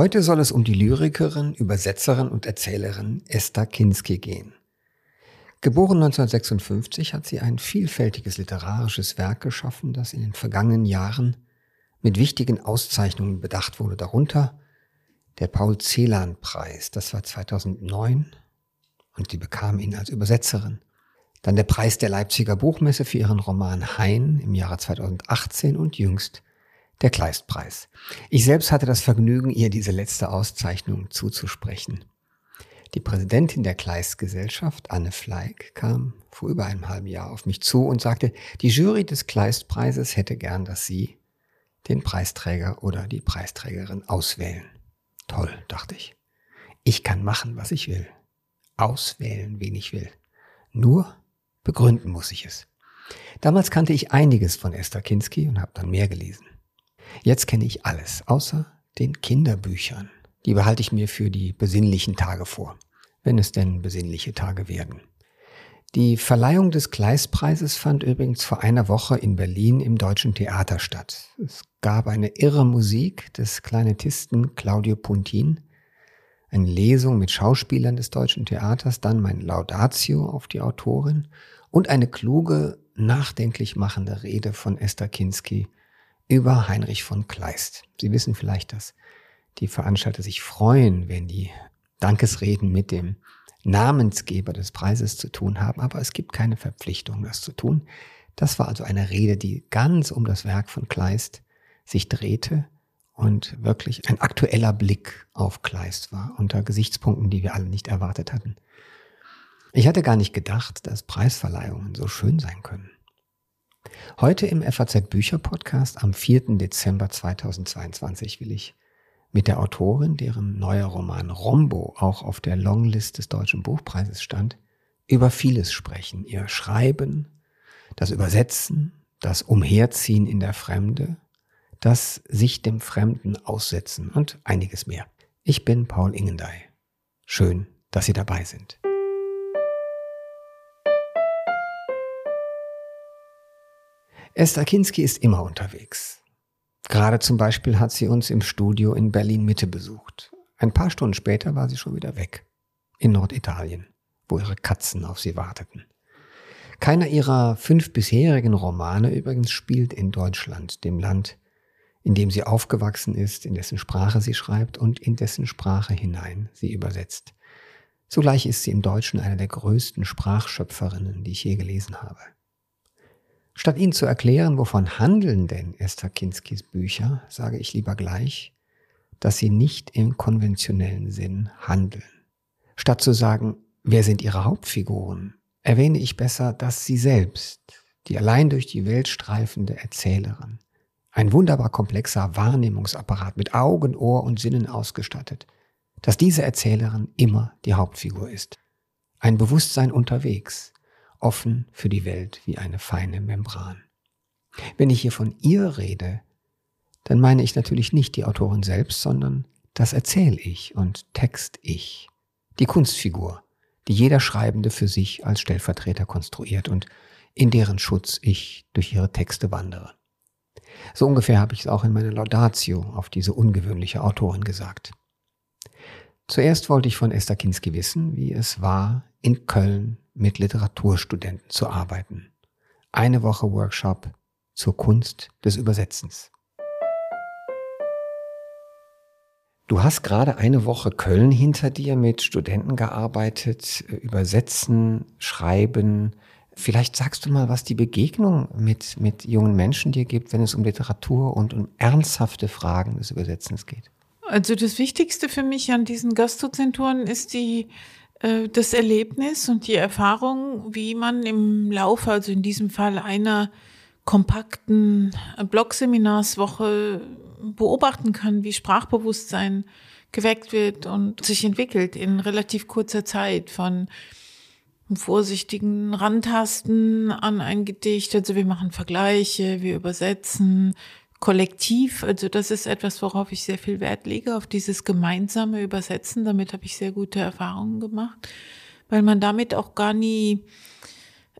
Heute soll es um die Lyrikerin, Übersetzerin und Erzählerin Esther Kinski gehen. Geboren 1956 hat sie ein vielfältiges literarisches Werk geschaffen, das in den vergangenen Jahren mit wichtigen Auszeichnungen bedacht wurde, darunter der Paul Celan-Preis, das war 2009 und sie bekam ihn als Übersetzerin. Dann der Preis der Leipziger Buchmesse für ihren Roman Hein im Jahre 2018 und jüngst der Kleistpreis. Ich selbst hatte das Vergnügen, ihr diese letzte Auszeichnung zuzusprechen. Die Präsidentin der Kleist-Gesellschaft, Anne Fleig, kam vor über einem halben Jahr auf mich zu und sagte, die Jury des Kleistpreises hätte gern, dass Sie den Preisträger oder die Preisträgerin auswählen. Toll, dachte ich. Ich kann machen, was ich will. Auswählen, wen ich will. Nur begründen muss ich es. Damals kannte ich einiges von Esther Kinski und habe dann mehr gelesen. Jetzt kenne ich alles, außer den Kinderbüchern. Die behalte ich mir für die besinnlichen Tage vor, wenn es denn besinnliche Tage werden. Die Verleihung des Gleispreises fand übrigens vor einer Woche in Berlin im Deutschen Theater statt. Es gab eine irre Musik des Klarinettisten Claudio Puntin, eine Lesung mit Schauspielern des Deutschen Theaters, dann mein Laudatio auf die Autorin und eine kluge, nachdenklich machende Rede von Esther Kinski über Heinrich von Kleist. Sie wissen vielleicht, dass die Veranstalter sich freuen, wenn die Dankesreden mit dem Namensgeber des Preises zu tun haben, aber es gibt keine Verpflichtung, das zu tun. Das war also eine Rede, die ganz um das Werk von Kleist sich drehte und wirklich ein aktueller Blick auf Kleist war, unter Gesichtspunkten, die wir alle nicht erwartet hatten. Ich hatte gar nicht gedacht, dass Preisverleihungen so schön sein können. Heute im FAZ Bücher Podcast am 4. Dezember 2022 will ich mit der Autorin, deren neuer Roman Rombo auch auf der Longlist des Deutschen Buchpreises stand, über vieles sprechen. Ihr Schreiben, das Übersetzen, das Umherziehen in der Fremde, das sich dem Fremden aussetzen und einiges mehr. Ich bin Paul Ingendey. Schön, dass Sie dabei sind. Esther Kinski ist immer unterwegs. Gerade zum Beispiel hat sie uns im Studio in Berlin Mitte besucht. Ein paar Stunden später war sie schon wieder weg. In Norditalien, wo ihre Katzen auf sie warteten. Keiner ihrer fünf bisherigen Romane übrigens spielt in Deutschland, dem Land, in dem sie aufgewachsen ist, in dessen Sprache sie schreibt und in dessen Sprache hinein sie übersetzt. Zugleich ist sie im Deutschen eine der größten Sprachschöpferinnen, die ich je gelesen habe. Statt Ihnen zu erklären, wovon handeln denn Esther Kinskis Bücher, sage ich lieber gleich, dass sie nicht im konventionellen Sinn handeln. Statt zu sagen, wer sind ihre Hauptfiguren, erwähne ich besser, dass sie selbst, die allein durch die Welt streifende Erzählerin, ein wunderbar komplexer Wahrnehmungsapparat mit Augen, Ohr und Sinnen ausgestattet, dass diese Erzählerin immer die Hauptfigur ist. Ein Bewusstsein unterwegs, offen für die Welt wie eine feine Membran. Wenn ich hier von ihr rede, dann meine ich natürlich nicht die Autorin selbst, sondern das Erzähl-Ich und Text-Ich, die Kunstfigur, die jeder Schreibende für sich als Stellvertreter konstruiert und in deren Schutz ich durch ihre Texte wandere. So ungefähr habe ich es auch in meiner Laudatio auf diese ungewöhnliche Autorin gesagt. Zuerst wollte ich von Esther Kinski wissen, wie es war, in Köln mit Literaturstudenten zu arbeiten. Eine Woche Workshop zur Kunst des Übersetzens. Du hast gerade eine Woche Köln hinter dir mit Studenten gearbeitet, übersetzen, schreiben. Vielleicht sagst du mal, was die Begegnung mit, mit jungen Menschen dir gibt, wenn es um Literatur und um ernsthafte Fragen des Übersetzens geht. Also das Wichtigste für mich an diesen Gastdozenturen ist die das Erlebnis und die Erfahrung, wie man im Laufe, also in diesem Fall einer kompakten Blogseminarswoche beobachten kann, wie Sprachbewusstsein geweckt wird und sich entwickelt in relativ kurzer Zeit von vorsichtigen Randtasten an ein Gedicht. Also wir machen Vergleiche, wir übersetzen, kollektiv. Also das ist etwas, worauf ich sehr viel Wert lege, auf dieses gemeinsame Übersetzen. Damit habe ich sehr gute Erfahrungen gemacht, weil man damit auch gar nie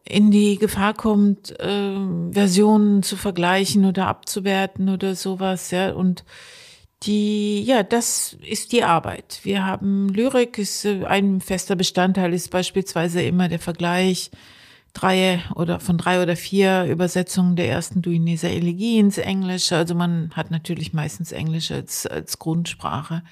in die Gefahr kommt, äh, Versionen zu vergleichen oder abzuwerten oder sowas, ja. Und Die, ja, das ist die Arbeit. Wir haben Lyrik, ist äh, ein fester Bestandteil, ist beispielsweise immer der Vergleich drei oder von drei oder vier Übersetzungen der ersten Duineser Elegie ins Englische. Also man hat natürlich meistens Englisch als, als Grundsprache.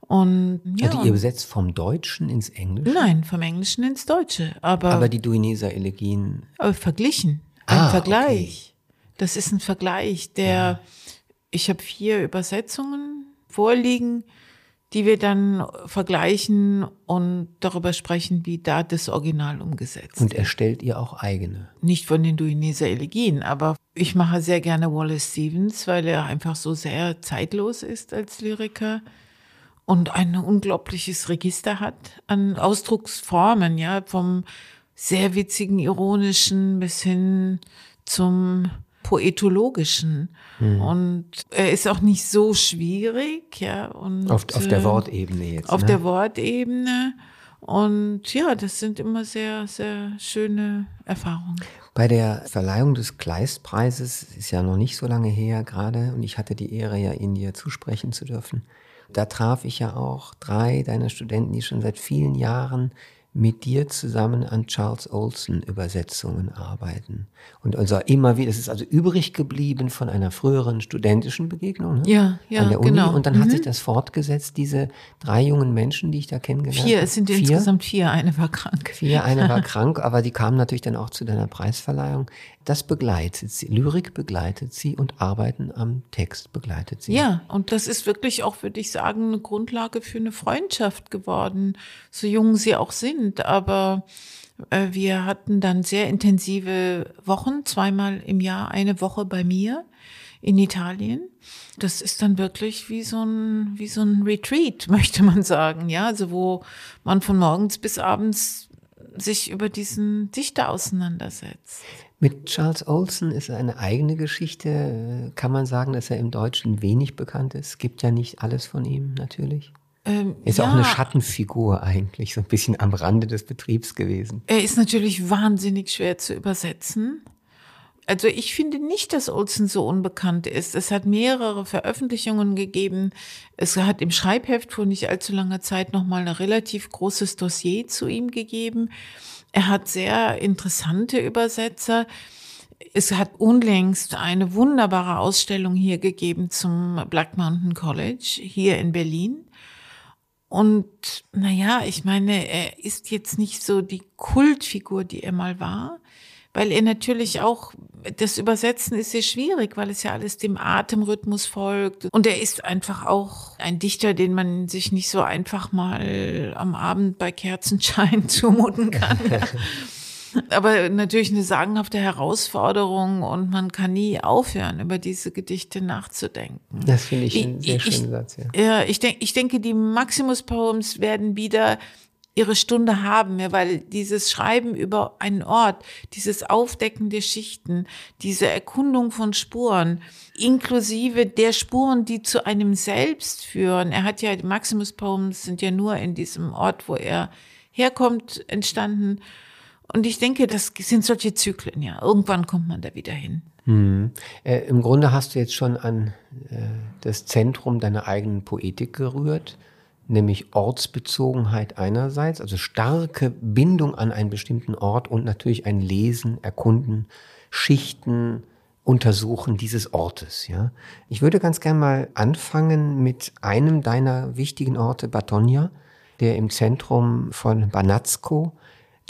Und, ja. Also ihr übersetzt vom Deutschen ins Englische? Nein, vom Englischen ins Deutsche. Aber, aber die Duineser Elegien. Aber verglichen. Ein ah, Vergleich. Okay. Das ist ein Vergleich, der, ja. ich habe vier Übersetzungen vorliegen die wir dann vergleichen und darüber sprechen, wie da das Original umgesetzt Und erstellt ihr auch eigene? Nicht von den Duineser Elegien, aber ich mache sehr gerne Wallace Stevens, weil er einfach so sehr zeitlos ist als Lyriker und ein unglaubliches Register hat an Ausdrucksformen, ja, vom sehr witzigen, ironischen bis hin zum poetologischen. Mhm. Und er ist auch nicht so schwierig, ja. Und, auf, auf der äh, Wortebene jetzt. Auf ne? der Wortebene. Und ja, das sind immer sehr, sehr schöne Erfahrungen. Bei der Verleihung des Kleistpreises ist ja noch nicht so lange her gerade und ich hatte die Ehre, ja Ihnen dir zusprechen zu dürfen. Da traf ich ja auch drei deiner Studenten, die schon seit vielen Jahren mit dir zusammen an Charles Olson Übersetzungen arbeiten. Und also immer wieder, es ist also übrig geblieben von einer früheren studentischen Begegnung ne? ja, ja, an der Uni. Genau. Und dann mhm. hat sich das fortgesetzt, diese drei jungen Menschen, die ich da kennengelernt habe. Vier, es sind vier? insgesamt vier, eine war krank. Vier, eine war krank, aber die kamen natürlich dann auch zu deiner Preisverleihung. Das begleitet sie, Lyrik begleitet sie und Arbeiten am Text begleitet sie. Ja, und das ist wirklich auch, würde ich sagen, eine Grundlage für eine Freundschaft geworden, so jung sie auch sind. Aber äh, wir hatten dann sehr intensive Wochen, zweimal im Jahr eine Woche bei mir in Italien. Das ist dann wirklich wie so ein, wie so ein Retreat, möchte man sagen. Ja, also wo man von morgens bis abends sich über diesen Dichter auseinandersetzt. Mit Charles Olson ist eine eigene Geschichte. Kann man sagen, dass er im Deutschen wenig bekannt ist? Gibt ja nicht alles von ihm, natürlich. Ähm, ist ja. auch eine Schattenfigur eigentlich, so ein bisschen am Rande des Betriebs gewesen. Er ist natürlich wahnsinnig schwer zu übersetzen. Also ich finde nicht, dass Olsen so unbekannt ist. Es hat mehrere Veröffentlichungen gegeben. Es hat im Schreibheft vor nicht allzu langer Zeit nochmal ein relativ großes Dossier zu ihm gegeben. Er hat sehr interessante Übersetzer. Es hat unlängst eine wunderbare Ausstellung hier gegeben zum Black Mountain College hier in Berlin. Und naja, ich meine, er ist jetzt nicht so die Kultfigur, die er mal war, weil er natürlich auch, das Übersetzen ist sehr schwierig, weil es ja alles dem Atemrhythmus folgt. Und er ist einfach auch ein Dichter, den man sich nicht so einfach mal am Abend bei Kerzenschein zumuten kann. Aber natürlich eine sagenhafte Herausforderung und man kann nie aufhören, über diese Gedichte nachzudenken. Das finde ich einen sehr schönen Satz, ja. Ja, ich, denk, ich denke, die Maximus Poems werden wieder ihre Stunde haben, ja, weil dieses Schreiben über einen Ort, dieses Aufdecken der Schichten, diese Erkundung von Spuren, inklusive der Spuren, die zu einem selbst führen. Er hat ja, die Maximus Poems sind ja nur in diesem Ort, wo er herkommt, entstanden. Und ich denke, das sind solche Zyklen, ja. Irgendwann kommt man da wieder hin. Hm. Äh, Im Grunde hast du jetzt schon an äh, das Zentrum deiner eigenen Poetik gerührt, nämlich Ortsbezogenheit einerseits, also starke Bindung an einen bestimmten Ort und natürlich ein Lesen, Erkunden, Schichten, Untersuchen dieses Ortes. Ja, ich würde ganz gern mal anfangen mit einem deiner wichtigen Orte, Batonia, der im Zentrum von Banatsko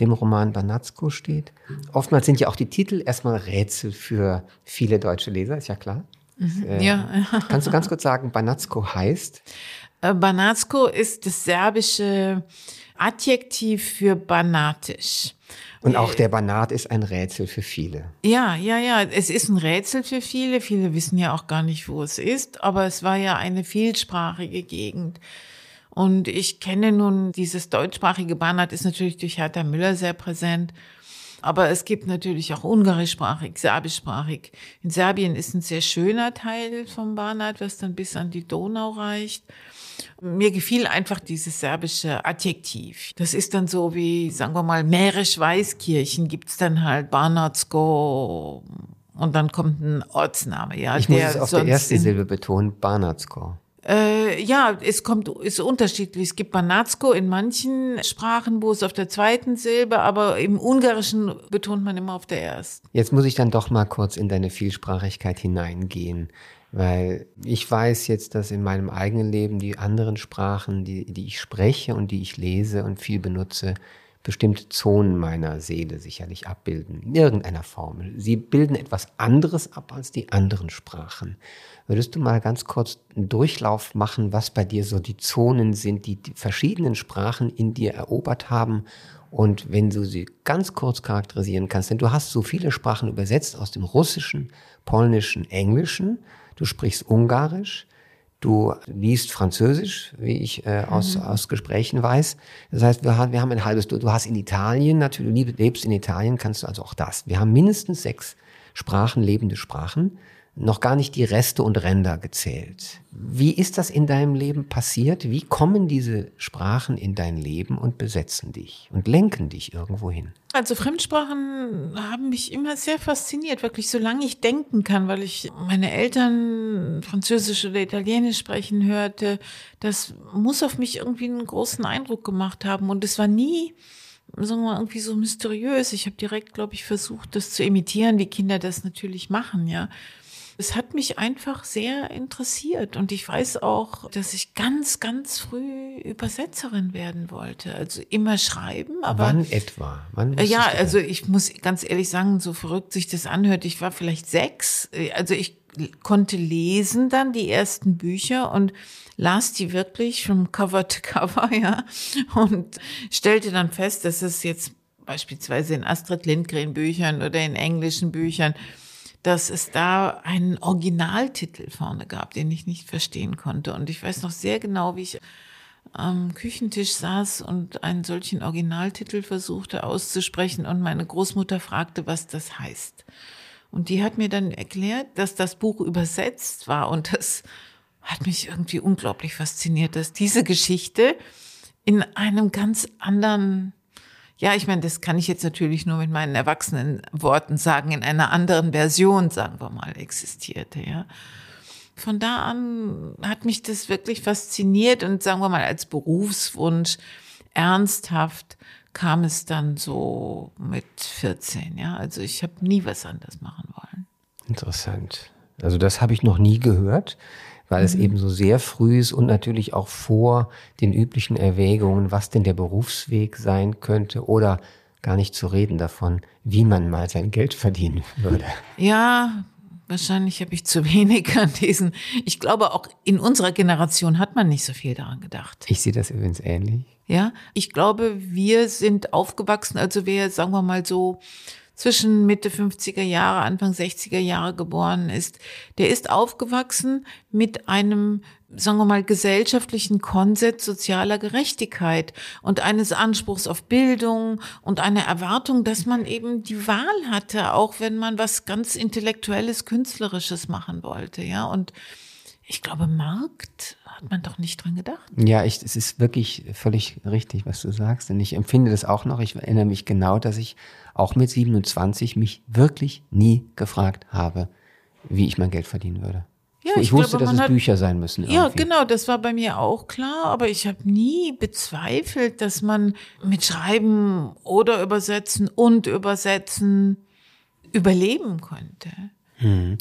dem Roman Banatsko steht. Oftmals sind ja auch die Titel erstmal Rätsel für viele deutsche Leser, ist ja klar. Mhm, äh, ja. Kannst du ganz kurz sagen, Banatsko heißt? Äh, Banatsko ist das serbische Adjektiv für banatisch. Und auch der Banat ist ein Rätsel für viele. Ja, ja, ja. Es ist ein Rätsel für viele. Viele wissen ja auch gar nicht, wo es ist. Aber es war ja eine vielsprachige Gegend. Und ich kenne nun dieses deutschsprachige Banat ist natürlich durch Hertha Müller sehr präsent. Aber es gibt natürlich auch ungarischsprachig, serbischsprachig. In Serbien ist ein sehr schöner Teil vom Banat, was dann bis an die Donau reicht. Mir gefiel einfach dieses serbische Adjektiv. Das ist dann so wie, sagen wir mal, Mährisch-Weißkirchen gibt's dann halt Banatsko und dann kommt ein Ortsname. Ja, ich muss es auf der ersten Silbe betonen, Banatsko. Äh, ja, es kommt, ist unterschiedlich. Es gibt Banatsko in manchen Sprachen, wo es auf der zweiten Silbe, aber im Ungarischen betont man immer auf der ersten. Jetzt muss ich dann doch mal kurz in deine Vielsprachigkeit hineingehen. Weil ich weiß jetzt, dass in meinem eigenen Leben die anderen Sprachen, die, die ich spreche und die ich lese und viel benutze, bestimmte Zonen meiner Seele sicherlich abbilden, in irgendeiner Form. Sie bilden etwas anderes ab als die anderen Sprachen. Würdest du mal ganz kurz einen Durchlauf machen, was bei dir so die Zonen sind, die die verschiedenen Sprachen in dir erobert haben? Und wenn du sie ganz kurz charakterisieren kannst, denn du hast so viele Sprachen übersetzt aus dem Russischen, Polnischen, Englischen, du sprichst Ungarisch, Du liest Französisch, wie ich äh, aus, mhm. aus Gesprächen weiß. Das heißt, wir haben, wir haben ein halbes, du, du hast in Italien natürlich, du lebst in Italien, kannst du also auch das. Wir haben mindestens sechs Sprachen, lebende Sprachen noch gar nicht die Reste und Ränder gezählt. Wie ist das in deinem Leben passiert? Wie kommen diese Sprachen in dein Leben und besetzen dich und lenken dich irgendwo hin? Also Fremdsprachen haben mich immer sehr fasziniert, wirklich solange ich denken kann, weil ich meine Eltern Französisch oder Italienisch sprechen hörte. Das muss auf mich irgendwie einen großen Eindruck gemacht haben und es war nie sagen wir mal, irgendwie so mysteriös. Ich habe direkt, glaube ich, versucht, das zu imitieren, wie Kinder das natürlich machen, ja. Es hat mich einfach sehr interessiert und ich weiß auch, dass ich ganz, ganz früh Übersetzerin werden wollte. Also immer schreiben, aber. Wann etwa? Wann ja, also ich muss ganz ehrlich sagen, so verrückt sich das anhört, ich war vielleicht sechs. Also ich konnte lesen dann die ersten Bücher und las die wirklich vom Cover to Cover, ja, und stellte dann fest, dass es jetzt beispielsweise in Astrid Lindgren Büchern oder in englischen Büchern dass es da einen Originaltitel vorne gab, den ich nicht verstehen konnte. Und ich weiß noch sehr genau, wie ich am Küchentisch saß und einen solchen Originaltitel versuchte auszusprechen und meine Großmutter fragte, was das heißt. Und die hat mir dann erklärt, dass das Buch übersetzt war und das hat mich irgendwie unglaublich fasziniert, dass diese Geschichte in einem ganz anderen ja, ich meine, das kann ich jetzt natürlich nur mit meinen erwachsenen Worten sagen, in einer anderen Version, sagen wir mal, existierte, ja. Von da an hat mich das wirklich fasziniert und sagen wir mal als Berufswunsch ernsthaft kam es dann so mit 14, ja. Also ich habe nie was anderes machen wollen. Interessant. Also das habe ich noch nie gehört weil mhm. es eben so sehr früh ist und natürlich auch vor den üblichen Erwägungen, was denn der Berufsweg sein könnte oder gar nicht zu reden davon, wie man mal sein Geld verdienen würde. Ja, wahrscheinlich habe ich zu wenig an diesen. Ich glaube, auch in unserer Generation hat man nicht so viel daran gedacht. Ich sehe das übrigens ähnlich. Ja, ich glaube, wir sind aufgewachsen, also wer, sagen wir mal so, zwischen Mitte 50er Jahre, Anfang 60er Jahre geboren ist, der ist aufgewachsen mit einem, sagen wir mal, gesellschaftlichen Konsens sozialer Gerechtigkeit und eines Anspruchs auf Bildung und einer Erwartung, dass man eben die Wahl hatte, auch wenn man was ganz Intellektuelles, Künstlerisches machen wollte, ja, und ich glaube, Markt hat man doch nicht dran gedacht. Ja, ich, es ist wirklich völlig richtig, was du sagst. Und ich empfinde das auch noch. Ich erinnere mich genau, dass ich auch mit 27 mich wirklich nie gefragt habe, wie ich mein Geld verdienen würde. Ja, ich, ich wusste, glaube, dass es hat, Bücher sein müssen. Irgendwie. Ja, genau, das war bei mir auch klar, aber ich habe nie bezweifelt, dass man mit Schreiben oder Übersetzen und Übersetzen überleben konnte. Hm.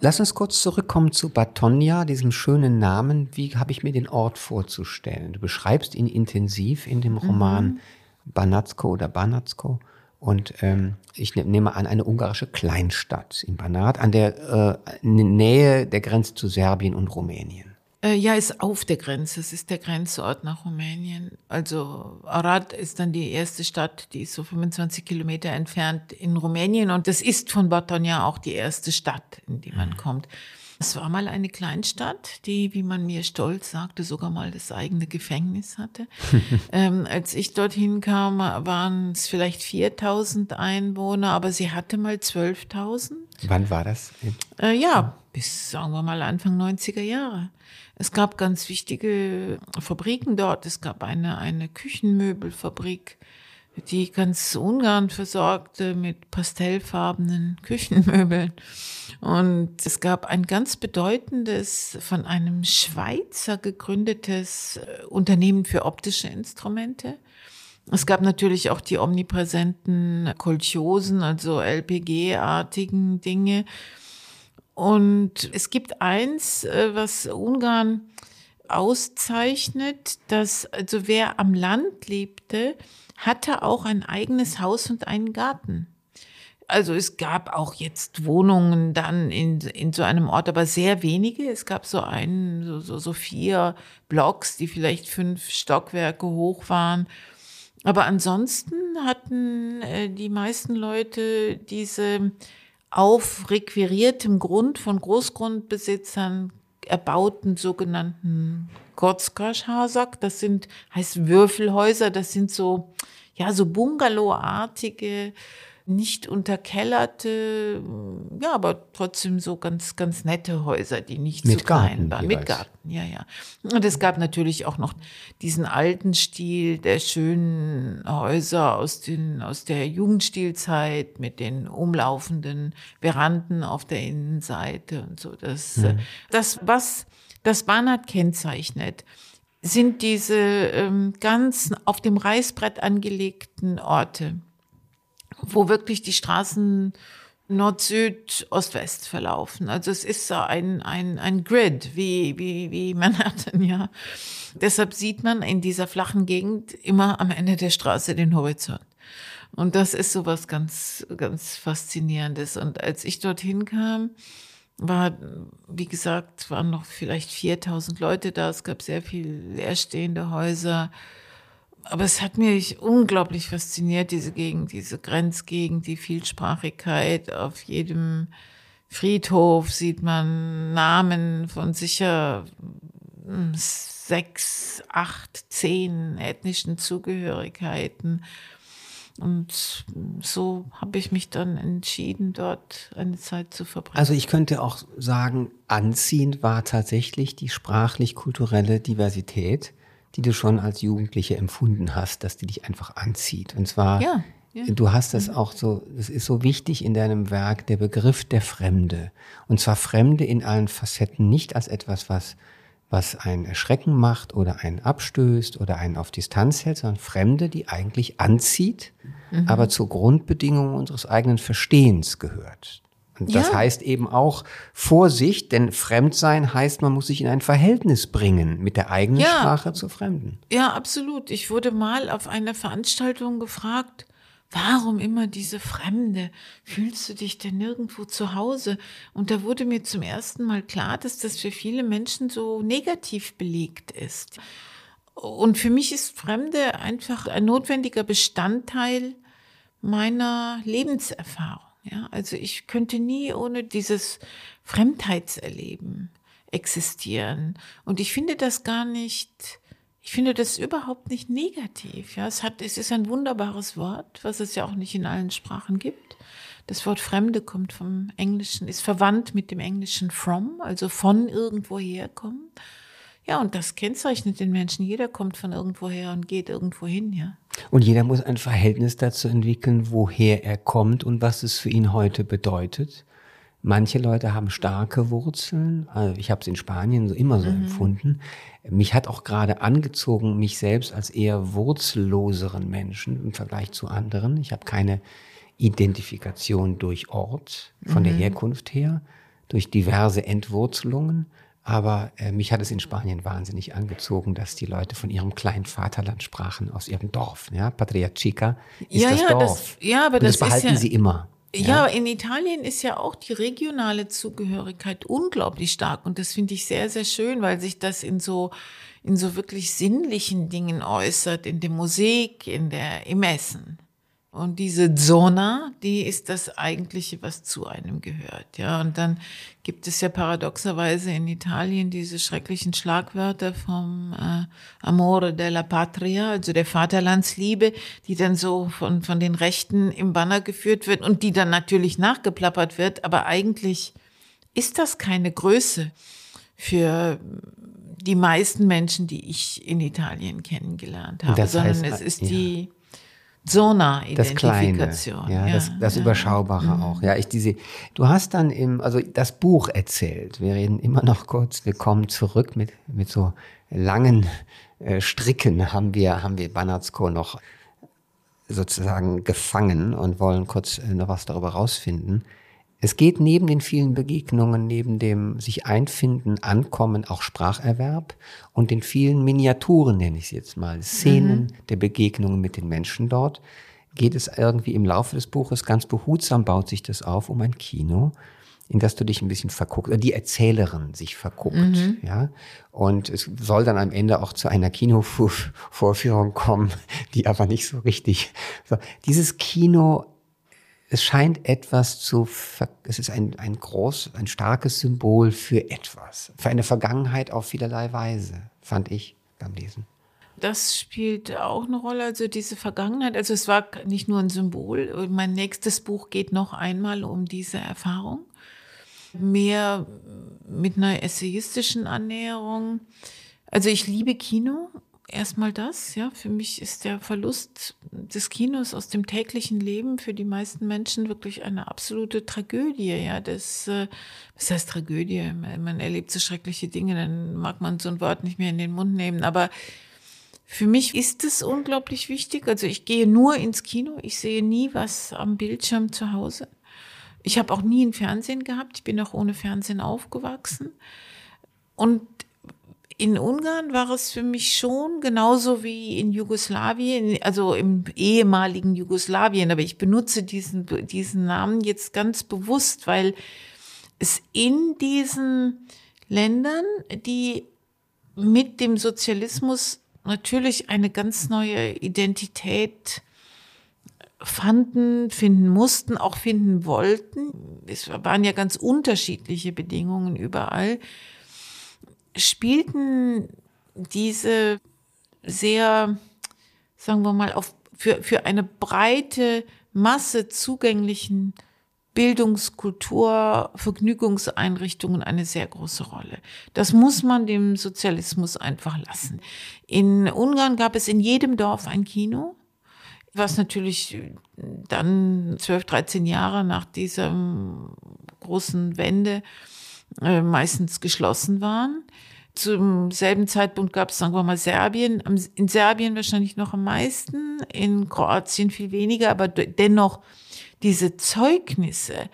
Lass uns kurz zurückkommen zu Batonia, diesem schönen Namen. Wie habe ich mir den Ort vorzustellen? Du beschreibst ihn intensiv in dem Roman mhm. Banatsko oder Banatsko. Und ähm, ich ne-, nehme an, eine ungarische Kleinstadt in Banat, an der äh, Nähe der Grenze zu Serbien und Rumänien. Äh, ja, ist auf der Grenze. Es ist der Grenzort nach Rumänien. Also Arad ist dann die erste Stadt, die ist so 25 Kilometer entfernt in Rumänien. Und das ist von Batonia auch die erste Stadt, in die man mhm. kommt. Es war mal eine Kleinstadt, die, wie man mir stolz sagte, sogar mal das eigene Gefängnis hatte. ähm, als ich dorthin kam, waren es vielleicht 4000 Einwohner, aber sie hatte mal 12.000. Wann war das? Äh, ja, bis, sagen wir mal, Anfang 90er Jahre. Es gab ganz wichtige Fabriken dort. Es gab eine, eine Küchenmöbelfabrik die ganz Ungarn versorgte mit pastellfarbenen Küchenmöbeln. Und es gab ein ganz bedeutendes, von einem Schweizer gegründetes äh, Unternehmen für optische Instrumente. Es gab natürlich auch die omnipräsenten Kolchosen, also LPG-artigen Dinge. Und es gibt eins, äh, was Ungarn auszeichnet, dass also wer am Land lebte, hatte auch ein eigenes Haus und einen Garten. Also es gab auch jetzt Wohnungen dann in, in so einem Ort, aber sehr wenige. Es gab so einen, so, so, so vier Blocks, die vielleicht fünf Stockwerke hoch waren. Aber ansonsten hatten äh, die meisten Leute diese auf requiriertem Grund von Großgrundbesitzern erbauten sogenannten Gotzkaschhasak. Das sind, heißt Würfelhäuser, das sind so, ja, so Bungalow-artige nicht unterkellerte, ja, aber trotzdem so ganz, ganz nette Häuser, die nicht Mit zu klein Garten waren. jeweils. Mit Garten, ja, ja. Und es gab natürlich auch noch diesen alten Stil der schönen Häuser aus, den, aus der Jugendstilzeit mit den umlaufenden Veranden auf der Innenseite und so. Das, äh, das was das Banat kennzeichnet, sind diese ähm, ganz auf dem Reißbrett angelegten Orte wo wirklich die Straßen Nord, Süd, Ost, West verlaufen. Also es ist so ein, ein, ein Grid, wie, wie, wie Manhattan, ja. Deshalb sieht man in dieser flachen Gegend immer am Ende der Straße den Horizont. Und das ist so was ganz, ganz Faszinierendes. Und als ich dorthin kam, war, wie gesagt, waren noch vielleicht 4000 Leute da. Es gab sehr viel leerstehende Häuser aber es hat mich unglaublich fasziniert, diese Gegend, diese Grenzgegend, die Vielsprachigkeit. Auf jedem Friedhof sieht man Namen von sicher hm, sechs, acht, zehn ethnischen Zugehörigkeiten. Und so habe ich mich dann entschieden, dort eine Zeit zu verbringen. Also ich könnte auch sagen, anziehend war tatsächlich die sprachlich-kulturelle Diversität die du schon als Jugendliche empfunden hast, dass die dich einfach anzieht. Und zwar, ja, ja. du hast das auch so, es ist so wichtig in deinem Werk, der Begriff der Fremde. Und zwar Fremde in allen Facetten, nicht als etwas, was, was einen erschrecken macht oder einen abstößt oder einen auf Distanz hält, sondern Fremde, die eigentlich anzieht, mhm. aber zur Grundbedingung unseres eigenen Verstehens gehört. Und das ja. heißt eben auch Vorsicht, denn Fremdsein heißt, man muss sich in ein Verhältnis bringen mit der eigenen ja. Sprache zur Fremden. Ja, absolut. Ich wurde mal auf einer Veranstaltung gefragt, warum immer diese Fremde? Fühlst du dich denn nirgendwo zu Hause? Und da wurde mir zum ersten Mal klar, dass das für viele Menschen so negativ belegt ist. Und für mich ist Fremde einfach ein notwendiger Bestandteil meiner Lebenserfahrung. Ja, also ich könnte nie ohne dieses Fremdheitserleben existieren. Und ich finde das gar nicht, ich finde das überhaupt nicht negativ. Ja, es hat, es ist ein wunderbares Wort, was es ja auch nicht in allen Sprachen gibt. Das Wort Fremde kommt vom Englischen, ist verwandt mit dem Englischen from, also von irgendwoher kommen. Ja, und das kennzeichnet den Menschen. Jeder kommt von irgendwoher und geht irgendwo hin, ja. Und jeder muss ein Verhältnis dazu entwickeln, woher er kommt und was es für ihn heute bedeutet. Manche Leute haben starke Wurzeln. Also ich habe es in Spanien so immer so mhm. empfunden. Mich hat auch gerade angezogen, mich selbst als eher wurzelloseren Menschen im Vergleich zu anderen. Ich habe keine Identifikation durch Ort von mhm. der Herkunft her, durch diverse Entwurzelungen. Aber äh, mich hat es in Spanien wahnsinnig angezogen, dass die Leute von ihrem kleinen Vaterland sprachen, aus ihrem Dorf. Ja? Patria Chica ist ja, das ja, Dorf. Das, ja, aber Und das, das behalten sie immer. Ja, in Italien ist ja auch die regionale Zugehörigkeit unglaublich stark und das finde ich sehr, sehr schön, weil sich das in so in so wirklich sinnlichen Dingen äußert, in der Musik, in der im Essen. Und diese Zona, die ist das eigentliche, was zu einem gehört. Ja, und dann gibt es ja paradoxerweise in Italien diese schrecklichen Schlagwörter vom äh, Amore della Patria, also der Vaterlandsliebe, die dann so von, von den Rechten im Banner geführt wird und die dann natürlich nachgeplappert wird. Aber eigentlich ist das keine Größe für die meisten Menschen, die ich in Italien kennengelernt habe, Das sondern heißt, es ist ja. die so nah das Kleine, ja, ja das, das ja. Überschaubare mhm. auch. Ja, ich diese, du hast dann im, also das Buch erzählt. Wir reden immer noch kurz, wir kommen zurück mit, mit so langen äh, Stricken haben wir, haben wir Banatsko noch sozusagen gefangen und wollen kurz äh, noch was darüber rausfinden. Es geht neben den vielen Begegnungen, neben dem sich einfinden, ankommen, auch Spracherwerb und den vielen Miniaturen, nenne ich sie jetzt mal, Szenen mhm. der Begegnungen mit den Menschen dort, geht es irgendwie im Laufe des Buches ganz behutsam, baut sich das auf um ein Kino, in das du dich ein bisschen verguckst, oder die Erzählerin sich verguckt, mhm. ja. Und es soll dann am Ende auch zu einer Kinovorführung kommen, die aber nicht so richtig, so. dieses Kino es scheint etwas zu, es ist ein, ein groß, ein starkes Symbol für etwas, für eine Vergangenheit auf vielerlei Weise, fand ich beim Lesen. Das spielt auch eine Rolle, also diese Vergangenheit. Also es war nicht nur ein Symbol. Mein nächstes Buch geht noch einmal um diese Erfahrung. Mehr mit einer essayistischen Annäherung. Also ich liebe Kino erstmal das, ja. Für mich ist der Verlust des Kinos aus dem täglichen Leben für die meisten Menschen wirklich eine absolute Tragödie, ja. Das, äh, was heißt Tragödie? Man erlebt so schreckliche Dinge, dann mag man so ein Wort nicht mehr in den Mund nehmen, aber für mich ist es unglaublich wichtig. Also ich gehe nur ins Kino, ich sehe nie was am Bildschirm zu Hause. Ich habe auch nie ein Fernsehen gehabt, ich bin auch ohne Fernsehen aufgewachsen. Und in Ungarn war es für mich schon genauso wie in Jugoslawien, also im ehemaligen Jugoslawien, aber ich benutze diesen, diesen Namen jetzt ganz bewusst, weil es in diesen Ländern, die mit dem Sozialismus natürlich eine ganz neue Identität fanden, finden mussten, auch finden wollten. Es waren ja ganz unterschiedliche Bedingungen überall spielten diese sehr, sagen wir mal, auf, für, für eine breite Masse zugänglichen Bildungskultur, Vergnügungseinrichtungen eine sehr große Rolle. Das muss man dem Sozialismus einfach lassen. In Ungarn gab es in jedem Dorf ein Kino, was natürlich dann 12, 13 Jahre nach dieser großen Wende äh, meistens geschlossen waren. Zum selben Zeitpunkt gab es, sagen wir mal, Serbien. In Serbien wahrscheinlich noch am meisten, in Kroatien viel weniger, aber dennoch diese Zeugnisse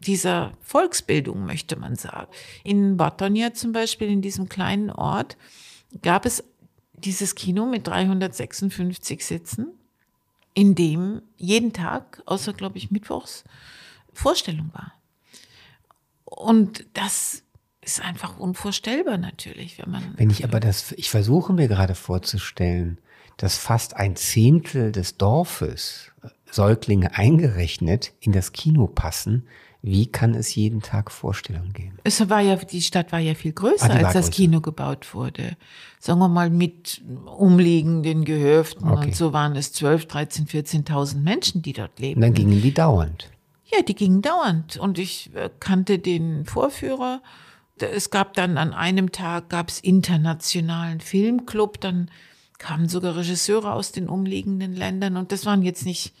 dieser Volksbildung, möchte man sagen. In Batonia zum Beispiel, in diesem kleinen Ort, gab es dieses Kino mit 356 Sitzen, in dem jeden Tag, außer glaube ich Mittwochs, Vorstellung war. Und das ist einfach unvorstellbar natürlich, wenn man. Wenn ich aber das, ich versuche mir gerade vorzustellen, dass fast ein Zehntel des Dorfes, äh, Säuglinge eingerechnet, in das Kino passen. Wie kann es jeden Tag Vorstellungen geben? Es war ja, die Stadt war ja viel größer, ah, als das Kino gebaut wurde. Sagen wir mal mit umliegenden Gehöften okay. und so waren es 12, 13, 14.000 Menschen, die dort leben. Und dann gingen die dauernd. Ja, die gingen dauernd. Und ich äh, kannte den Vorführer. Es gab dann an einem Tag gab es internationalen Filmclub. Dann kamen sogar Regisseure aus den umliegenden Ländern. Und das waren jetzt nicht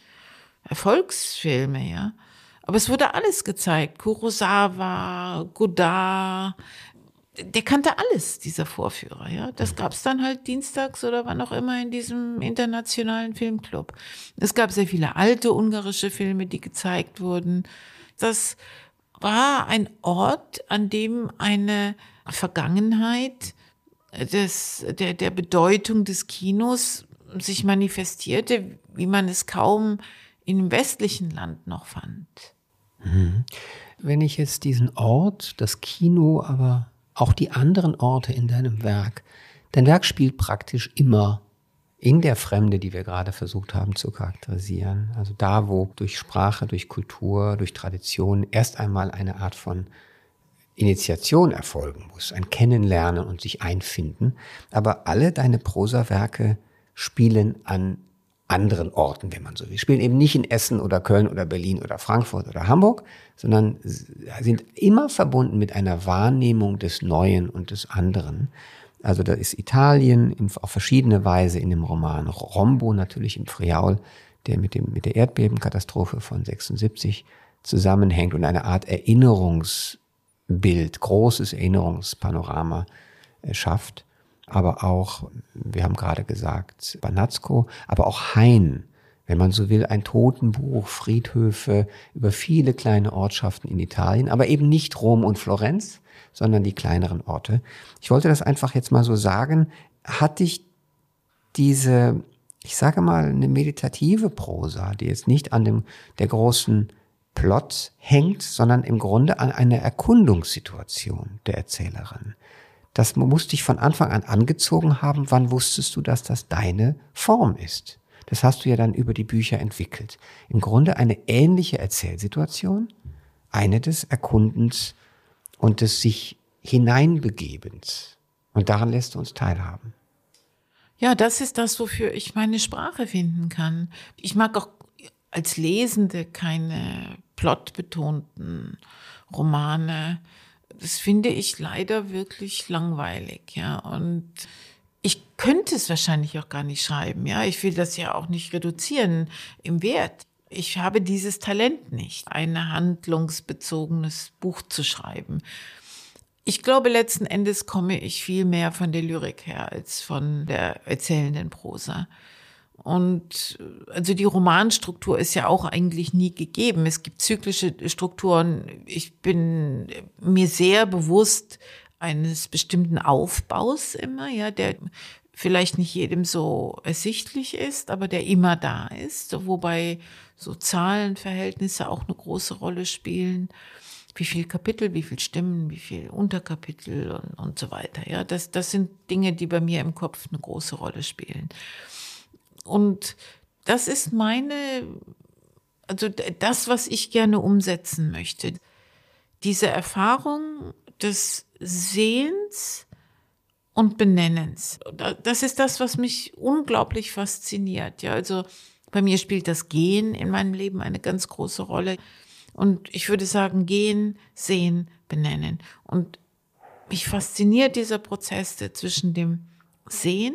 Erfolgsfilme, ja. Aber es wurde alles gezeigt. Kurosawa, Godard, der kannte alles, dieser Vorführer, ja. Das gab's dann halt dienstags oder wann auch immer in diesem internationalen Filmclub. Es gab sehr viele alte ungarische Filme, die gezeigt wurden. Das war ein Ort, an dem eine Vergangenheit des, der, der Bedeutung des Kinos sich manifestierte, wie man es kaum im westlichen Land noch fand. Mhm. Wenn ich jetzt diesen Ort, das Kino, aber auch die anderen Orte in deinem Werk. Dein Werk spielt praktisch immer in der Fremde, die wir gerade versucht haben zu charakterisieren. Also da, wo durch Sprache, durch Kultur, durch Tradition erst einmal eine Art von Initiation erfolgen muss, ein Kennenlernen und sich einfinden. Aber alle deine Prosawerke spielen an anderen Orten, wenn man so will. Spielen eben nicht in Essen oder Köln oder Berlin oder Frankfurt oder Hamburg, sondern sind immer verbunden mit einer Wahrnehmung des Neuen und des anderen. Also da ist Italien in, auf verschiedene Weise in dem Roman, Rombo natürlich im Friaul, der mit, dem, mit der Erdbebenkatastrophe von 76 zusammenhängt und eine Art Erinnerungsbild, großes Erinnerungspanorama äh, schafft. Aber auch, wir haben gerade gesagt, Banatsko, aber auch Hain, wenn man so will, ein Totenbuch, Friedhöfe über viele kleine Ortschaften in Italien, aber eben nicht Rom und Florenz, sondern die kleineren Orte. Ich wollte das einfach jetzt mal so sagen. Hat dich diese, ich sage mal, eine meditative Prosa, die jetzt nicht an dem, der großen Plot hängt, sondern im Grunde an einer Erkundungssituation der Erzählerin. Das muss dich von Anfang an angezogen haben. Wann wusstest du, dass das deine Form ist? Das hast du ja dann über die Bücher entwickelt. Im Grunde eine ähnliche Erzählsituation, eine des Erkundens und des sich hineinbegebens. Und daran lässt du uns teilhaben. Ja, das ist das, wofür ich meine Sprache finden kann. Ich mag auch als Lesende keine plotbetonten Romane. Das finde ich leider wirklich langweilig, ja. Und ich könnte es wahrscheinlich auch gar nicht schreiben, ja. Ich will das ja auch nicht reduzieren im Wert. Ich habe dieses Talent nicht, ein handlungsbezogenes Buch zu schreiben. Ich glaube, letzten Endes komme ich viel mehr von der Lyrik her als von der erzählenden Prosa. Und also die Romanstruktur ist ja auch eigentlich nie gegeben. Es gibt zyklische Strukturen. Ich bin mir sehr bewusst eines bestimmten Aufbaus immer, ja, der vielleicht nicht jedem so ersichtlich ist, aber der immer da ist, wobei so Zahlenverhältnisse auch eine große Rolle spielen. Wie viel Kapitel, wie viel Stimmen, wie viel Unterkapitel und, und so weiter. Ja, das, das sind Dinge, die bei mir im Kopf eine große Rolle spielen. Und das ist meine, also das, was ich gerne umsetzen möchte. Diese Erfahrung des Sehens und Benennens. Das ist das, was mich unglaublich fasziniert. Ja, also bei mir spielt das Gehen in meinem Leben eine ganz große Rolle. Und ich würde sagen, gehen, sehen, benennen. Und mich fasziniert dieser Prozess, der zwischen dem Sehen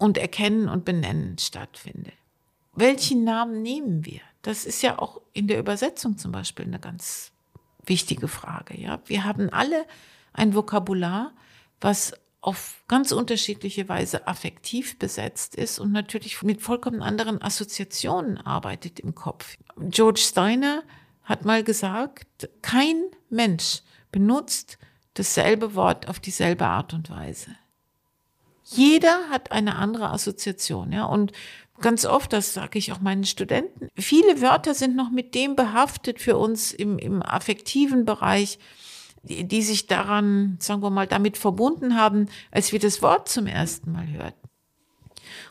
und Erkennen und Benennen stattfindet. Welchen Namen nehmen wir? Das ist ja auch in der Übersetzung zum Beispiel eine ganz wichtige Frage. Ja, wir haben alle ein Vokabular, was auf ganz unterschiedliche Weise affektiv besetzt ist und natürlich mit vollkommen anderen Assoziationen arbeitet im Kopf. George Steiner hat mal gesagt, kein Mensch benutzt dasselbe Wort auf dieselbe Art und Weise. Jeder hat eine andere Assoziation, ja. Und ganz oft, das sage ich auch meinen Studenten, viele Wörter sind noch mit dem behaftet für uns im, im affektiven Bereich, die, die sich daran, sagen wir mal, damit verbunden haben, als wir das Wort zum ersten Mal hörten.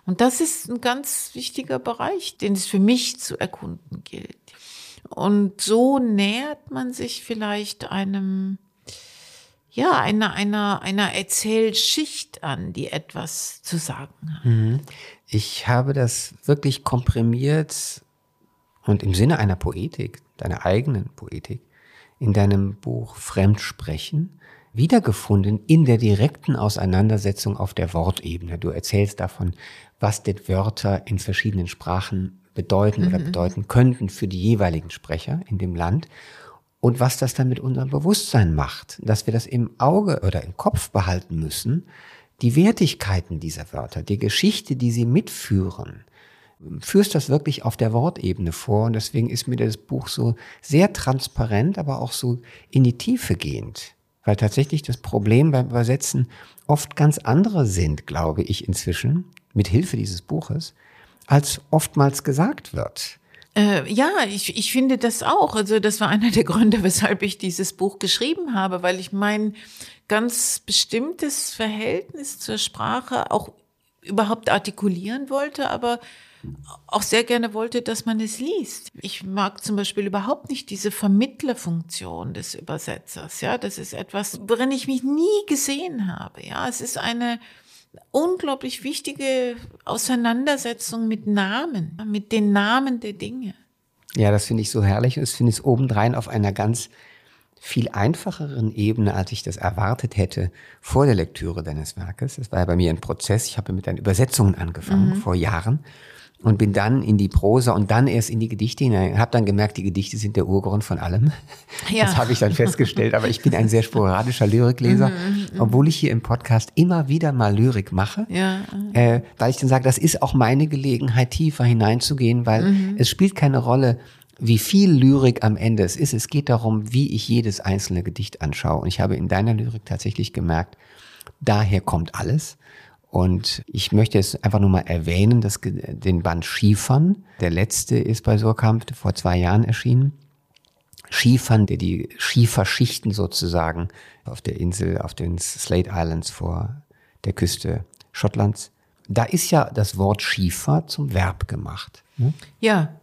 Und das ist ein ganz wichtiger Bereich, den es für mich zu erkunden gilt. Und so nähert man sich vielleicht einem ja, einer, einer, einer Erzählschicht an, die etwas zu sagen hat. Mhm. Ich habe das wirklich komprimiert und im Sinne einer Poetik, deiner eigenen Poetik, in deinem Buch Fremdsprechen wiedergefunden in der direkten Auseinandersetzung auf der Wortebene. Du erzählst davon, was die Wörter in verschiedenen Sprachen bedeuten mhm. oder bedeuten könnten für die jeweiligen Sprecher in dem Land und was das dann mit unserem Bewusstsein macht, dass wir das im Auge oder im Kopf behalten müssen, die Wertigkeiten dieser Wörter, die Geschichte, die sie mitführen, führst das wirklich auf der Wortebene vor und deswegen ist mir das Buch so sehr transparent, aber auch so in die Tiefe gehend, weil tatsächlich das Problem beim Übersetzen oft ganz andere sind, glaube ich inzwischen, mit Hilfe dieses Buches, als oftmals gesagt wird. Äh, ja, ich, ich finde das auch. Also das war einer der Gründe, weshalb ich dieses Buch geschrieben habe, weil ich mein ganz bestimmtes Verhältnis zur Sprache auch überhaupt artikulieren wollte, aber auch sehr gerne wollte, dass man es liest. Ich mag zum Beispiel überhaupt nicht diese Vermittlerfunktion des Übersetzers. Ja, das ist etwas, worin ich mich nie gesehen habe. Ja, es ist eine unglaublich wichtige Auseinandersetzung mit Namen, mit den Namen der Dinge. Ja, das finde ich so herrlich und das finde ich obendrein auf einer ganz viel einfacheren Ebene, als ich das erwartet hätte vor der Lektüre deines Werkes. Das war ja bei mir ein Prozess. Ich habe mit deinen Übersetzungen angefangen mhm. vor Jahren und bin dann in die Prosa und dann erst in die Gedichte hinein. Habe dann gemerkt, die Gedichte sind der Urgrund von allem. Ja. Das habe ich dann festgestellt. Aber ich bin ein sehr sporadischer Lyrikleser, mhm, mhm, obwohl ich hier im Podcast immer wieder mal Lyrik mache, ja. äh, weil ich dann sage, das ist auch meine Gelegenheit, tiefer hineinzugehen, weil mhm. es spielt keine Rolle, wie viel Lyrik am Ende es ist. Es geht darum, wie ich jedes einzelne Gedicht anschaue. Und ich habe in deiner Lyrik tatsächlich gemerkt, daher kommt alles. Und ich möchte es einfach nur mal erwähnen, dass den Band Skifahren, der letzte ist bei Surkamp vor zwei Jahren erschienen. Skifahren, der die Schieferschichten sozusagen auf der Insel, auf den Slate Islands vor der Küste Schottlands. Da ist ja das Wort Schiefer zum Verb gemacht. Ne? Ja.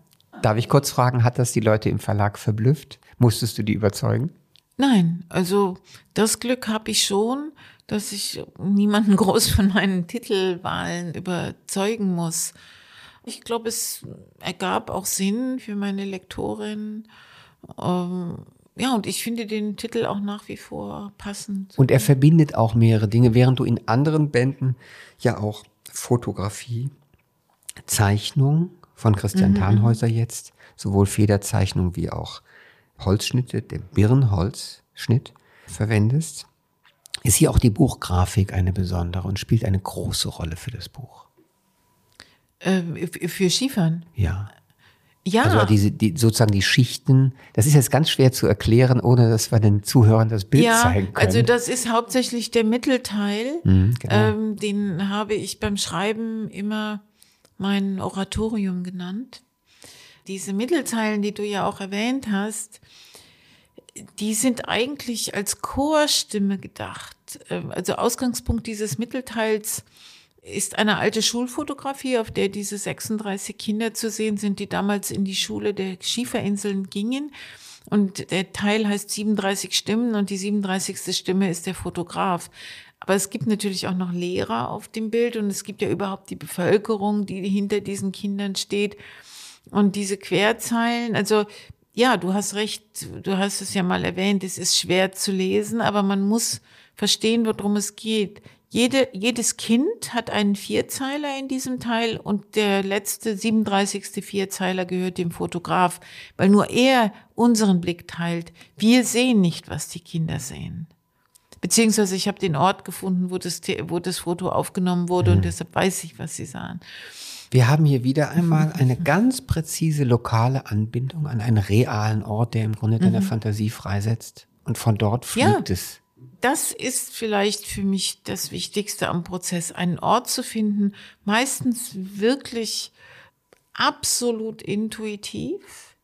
Darf ich kurz fragen, hat das die Leute im Verlag verblüfft? Musstest du die überzeugen? Nein, also das Glück habe ich schon, dass ich niemanden groß von meinen Titelwahlen überzeugen muss. Ich glaube, es ergab auch Sinn für meine Lektorin. Ähm, ja, und ich finde den Titel auch nach wie vor passend. Und er verbindet auch mehrere Dinge, während du in anderen Bänden ja auch Fotografie, Zeichnung von Christian mhm. Tarnhäuser jetzt, sowohl Federzeichnung wie auch Holzschnitte, der Birnholzschnitt verwendest ist hier auch die Buchgrafik eine besondere und spielt eine große Rolle für das Buch. Äh, für Skifahren? Ja. Ja. Also diese, die, sozusagen die Schichten, das ist jetzt ganz schwer zu erklären, ohne dass wir den Zuhörern das Bild ja, zeigen können. Also das ist hauptsächlich der Mittelteil. Mhm, genau. ähm, den habe ich beim Schreiben immer mein Oratorium genannt. Diese Mittelteilen, die du ja auch erwähnt hast, die sind eigentlich als Chorstimme gedacht. Ähm, also Ausgangspunkt dieses Mittelteils ist eine alte Schulfotografie, auf der diese 36 Kinder zu sehen sind, die damals in die Schule der Schieferinseln gingen. Und der Teil heißt 37 Stimmen und die 37. Stimme ist der Fotograf. Aber es gibt natürlich auch noch Lehrer auf dem Bild und es gibt ja überhaupt die Bevölkerung, die hinter diesen Kindern steht. Und diese Querzeilen, also ja, du hast recht, du hast es ja mal erwähnt, es ist schwer zu lesen, aber man muss verstehen, worum es geht. Jede, jedes Kind hat einen Vierzeiler in diesem Teil und der letzte 37. Vierzeiler gehört dem Fotograf, weil nur er unseren Blick teilt. Wir sehen nicht, was die Kinder sehen. Beziehungsweise ich habe den Ort gefunden, wo das, wo das Foto aufgenommen wurde mhm. und deshalb weiß ich, was sie sahen. Wir haben hier wieder einmal eine ganz präzise lokale Anbindung an einen realen Ort, der im Grunde deine mhm. Fantasie freisetzt. Und von dort fliegt ja, es. Das ist vielleicht für mich das Wichtigste am Prozess, einen Ort zu finden, meistens wirklich absolut intuitiv,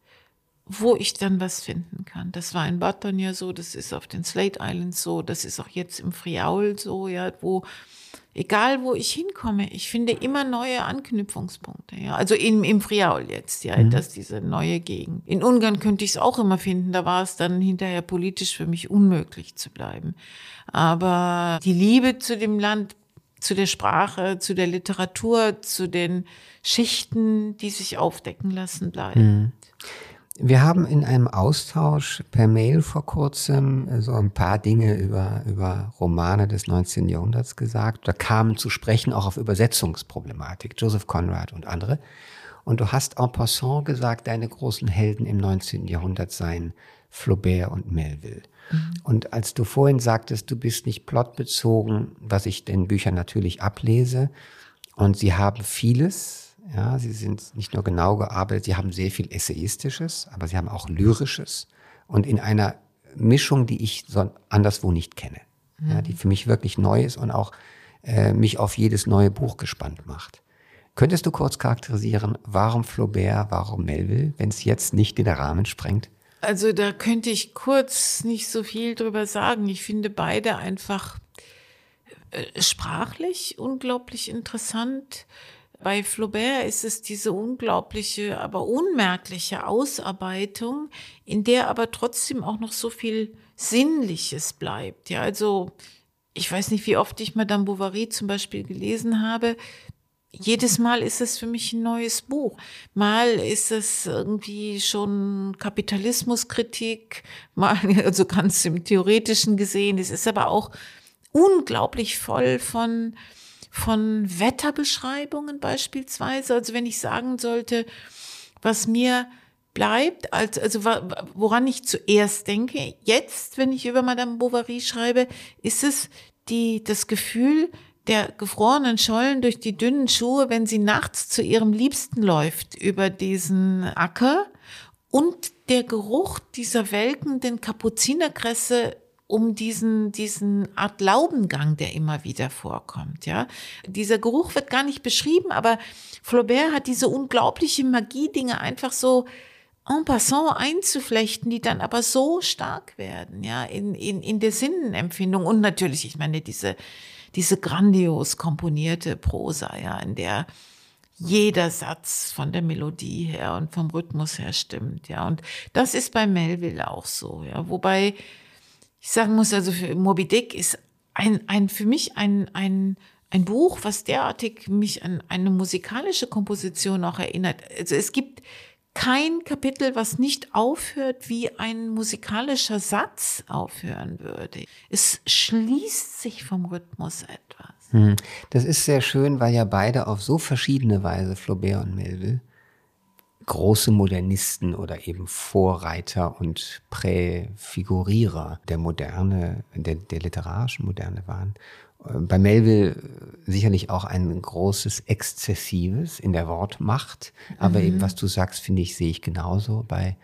wo ich dann was finden kann. Das war in Baton ja so, das ist auf den Slate Islands so, das ist auch jetzt im Friaul so, ja, wo egal wo ich hinkomme, ich finde immer neue Anknüpfungspunkte. Ja, also im, im Friaul jetzt, ja, mhm. das diese neue Gegend. In Ungarn könnte ich es auch immer finden. Da war es dann hinterher politisch für mich unmöglich zu bleiben. Aber die Liebe zu dem Land, zu der Sprache, zu der Literatur, zu den Schichten, die sich aufdecken lassen, bleibt. Mhm. Wir haben in einem Austausch per Mail vor kurzem äh, so ein paar Dinge über, über Romane des 19. Jahrhunderts gesagt. Da kamen zu sprechen auch auf Übersetzungsproblematik, Joseph Conrad und andere. Und du hast en passant gesagt, deine großen Helden im 19. Jahrhundert seien Flaubert und Melville. Mhm. Und als du vorhin sagtest, du bist nicht plotbezogen, was ich den Büchern natürlich ablese, und sie haben vieles, ja, sie sind nicht nur genau gearbeitet, sie haben sehr viel Essayistisches, aber sie haben auch Lyrisches und in einer Mischung, die ich so anderswo nicht kenne. Mhm. Ja, die für mich wirklich neu ist und auch äh, mich auf jedes neue Buch gespannt macht. Könntest du kurz charakterisieren, warum Flaubert, warum Melville, wenn es jetzt nicht in den Rahmen sprengt? Also da könnte ich kurz nicht so viel drüber sagen. Ich finde beide einfach äh, sprachlich unglaublich interessant. Bei Flaubert ist es diese unglaubliche, aber unmerkliche Ausarbeitung, in der aber trotzdem auch noch so viel Sinnliches bleibt. Ja, also ich weiß nicht, wie oft ich Madame Bovary zum Beispiel gelesen habe. Jedes Mal ist es für mich ein neues Buch. Mal ist es irgendwie schon Kapitalismuskritik, mal, also ganz im Theoretischen gesehen. Es ist aber auch unglaublich voll von von Wetterbeschreibungen beispielsweise. Also wenn ich sagen sollte, was mir bleibt, als, also woran ich zuerst denke, jetzt, wenn ich über Madame Bovary schreibe, ist es die, das Gefühl der gefrorenen Schollen durch die dünnen Schuhe, wenn sie nachts zu ihrem Liebsten läuft über diesen Acker und der Geruch dieser welkenden Kapuzinerkresse um diesen, diesen Art Laubengang, der immer wieder vorkommt, ja. Dieser Geruch wird gar nicht beschrieben, aber Flaubert hat diese unglaubliche Magie, Dinge einfach so en passant einzuflechten, die dann aber so stark werden, ja, in, in, in der Sinnenempfindung. Und natürlich, ich meine, diese, diese grandios komponierte Prosa, ja, in der jeder Satz von der Melodie her und vom Rhythmus her stimmt, ja. Und das ist bei Melville auch so, ja. Wobei ich sagen muss, also für Moby Dick ist ein, ein, für mich ein, ein, ein Buch, was derartig mich an eine musikalische Komposition auch erinnert. Also es gibt kein Kapitel, was nicht aufhört, wie ein musikalischer Satz aufhören würde. Es schließt sich vom Rhythmus etwas. Hm. Das ist sehr schön, weil ja beide auf so verschiedene Weise, Flaubert und Melville, große Modernisten oder eben Vorreiter und Präfigurierer der Moderne, der, der literarischen Moderne waren. Äh, bei Melville sicherlich auch ein großes Exzessives in der Wortmacht, aber mhm. eben was du sagst, finde ich, sehe ich genauso bei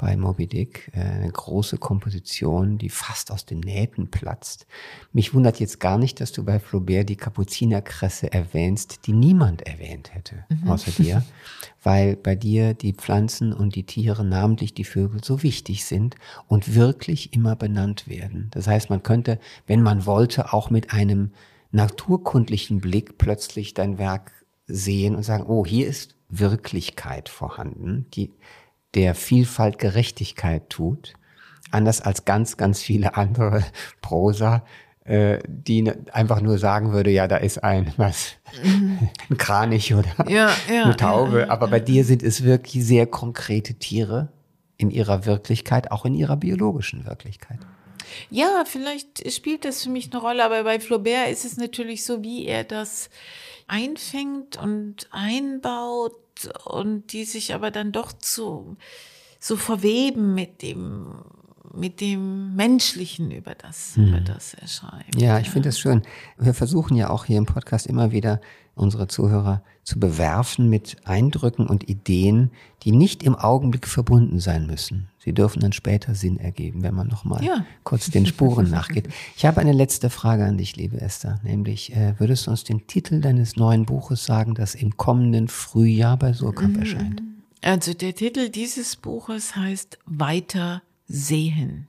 bei Moby Dick, äh, eine große Komposition, die fast aus den Nähten platzt. Mich wundert jetzt gar nicht, dass du bei Flaubert die Kapuzinerkresse erwähnst, die niemand erwähnt hätte, mhm. außer dir, weil bei dir die Pflanzen und die Tiere, namentlich die Vögel, so wichtig sind und wirklich immer benannt werden. Das heißt, man könnte, wenn man wollte, auch mit einem naturkundlichen Blick plötzlich dein Werk sehen und sagen, oh, hier ist Wirklichkeit vorhanden, die der Vielfalt Gerechtigkeit tut, anders als ganz, ganz viele andere Prosa, äh, die einfach nur sagen würde, ja, da ist ein was, mhm. ein Kranich oder ja, ja, eine Taube. Ja, Aber bei dir sind es wirklich sehr konkrete Tiere in ihrer Wirklichkeit, auch in ihrer biologischen Wirklichkeit. Ja, vielleicht spielt das für mich eine Rolle, aber bei Flaubert ist es natürlich so, wie er das einfängt und einbaut und die sich aber dann doch zu, so verweben mit dem, mit dem Menschlichen, über das, hm. über das er schreibt. Ja, ich finde das schön. Wir versuchen ja auch hier im Podcast immer wieder unsere Zuhörer zu bewerfen mit Eindrücken und Ideen, die nicht im Augenblick verbunden sein müssen. Sie dürfen dann später Sinn ergeben, wenn man nochmal ja. kurz den Spuren nachgeht. Ich habe eine letzte Frage an dich, liebe Esther, nämlich äh, würdest du uns den Titel deines neuen Buches sagen, das im kommenden Frühjahr bei Surkamp mhm. erscheint? Also der Titel dieses Buches heißt Weiter sehen.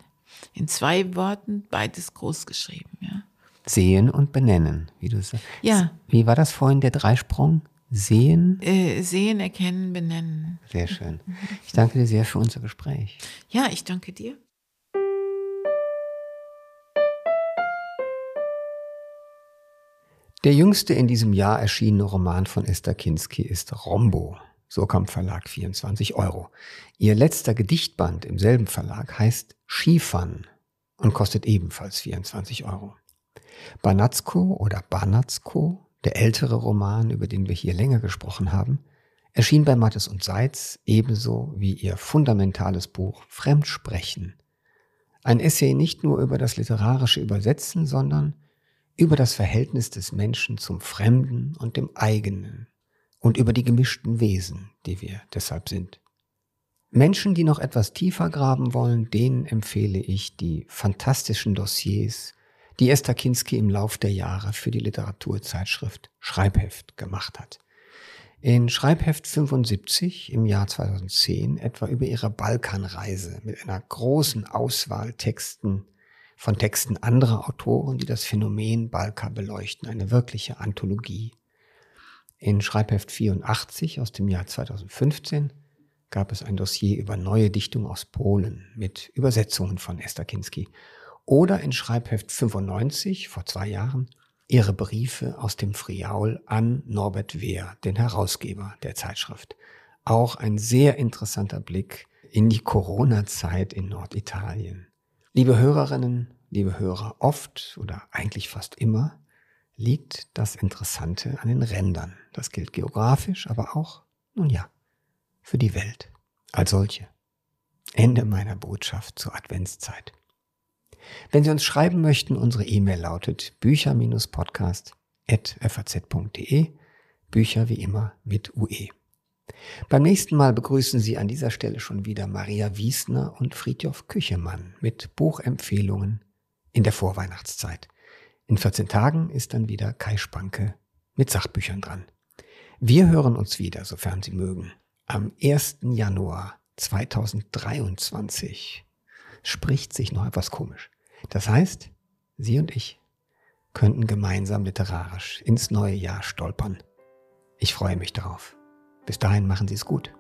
In zwei Worten, beides groß geschrieben, ja. Sehen und benennen, wie du sagst. Ja. Wie war das vorhin, der Dreisprung? Sehen? Äh, sehen, erkennen, benennen. Sehr schön. Ich danke dir sehr für unser Gespräch. Ja, ich danke dir. Der jüngste in diesem Jahr erschienene Roman von Esther Kinski ist Rombo. Surkamp Verlag 24 Euro. Ihr letzter Gedichtband im selben Verlag heißt Skifahren und kostet ebenfalls 24 Euro. Banatsko oder Banatsko, der ältere Roman, über den wir hier länger gesprochen haben, erschien bei Mattes und Seitz ebenso wie ihr fundamentales Buch Fremdsprechen. Ein Essay nicht nur über das literarische Übersetzen, sondern über das Verhältnis des Menschen zum Fremden und dem eigenen, und über die gemischten Wesen, die wir deshalb sind. Menschen, die noch etwas tiefer graben wollen, denen empfehle ich die fantastischen Dossiers, die Esther Kinski im Lauf der Jahre für die Literaturzeitschrift Schreibheft gemacht hat. In Schreibheft 75 im Jahr 2010 etwa über ihre Balkanreise mit einer großen Auswahl Texten von Texten anderer Autoren, die das Phänomen Balka beleuchten, eine wirkliche Anthologie in Schreibheft 84 aus dem Jahr 2015 gab es ein Dossier über neue Dichtung aus Polen mit Übersetzungen von Esther Kinski. Oder in Schreibheft 95 vor zwei Jahren ihre Briefe aus dem Friaul an Norbert Wehr, den Herausgeber der Zeitschrift. Auch ein sehr interessanter Blick in die Corona-Zeit in Norditalien. Liebe Hörerinnen, liebe Hörer, oft oder eigentlich fast immer liegt das Interessante an den Rändern. Das gilt geografisch, aber auch, nun ja, für die Welt als solche. Ende meiner Botschaft zur Adventszeit. Wenn Sie uns schreiben möchten, unsere E-Mail lautet bücher-podcast.faz.de, Bücher wie immer mit UE. Beim nächsten Mal begrüßen Sie an dieser Stelle schon wieder Maria Wiesner und Friedhof Küchemann mit Buchempfehlungen in der Vorweihnachtszeit. In 14 Tagen ist dann wieder Kai Spanke mit Sachbüchern dran. Wir hören uns wieder, sofern Sie mögen, am 1. Januar 2023. Spricht sich noch etwas komisch. Das heißt, Sie und ich könnten gemeinsam literarisch ins neue Jahr stolpern. Ich freue mich darauf. Bis dahin machen Sie es gut.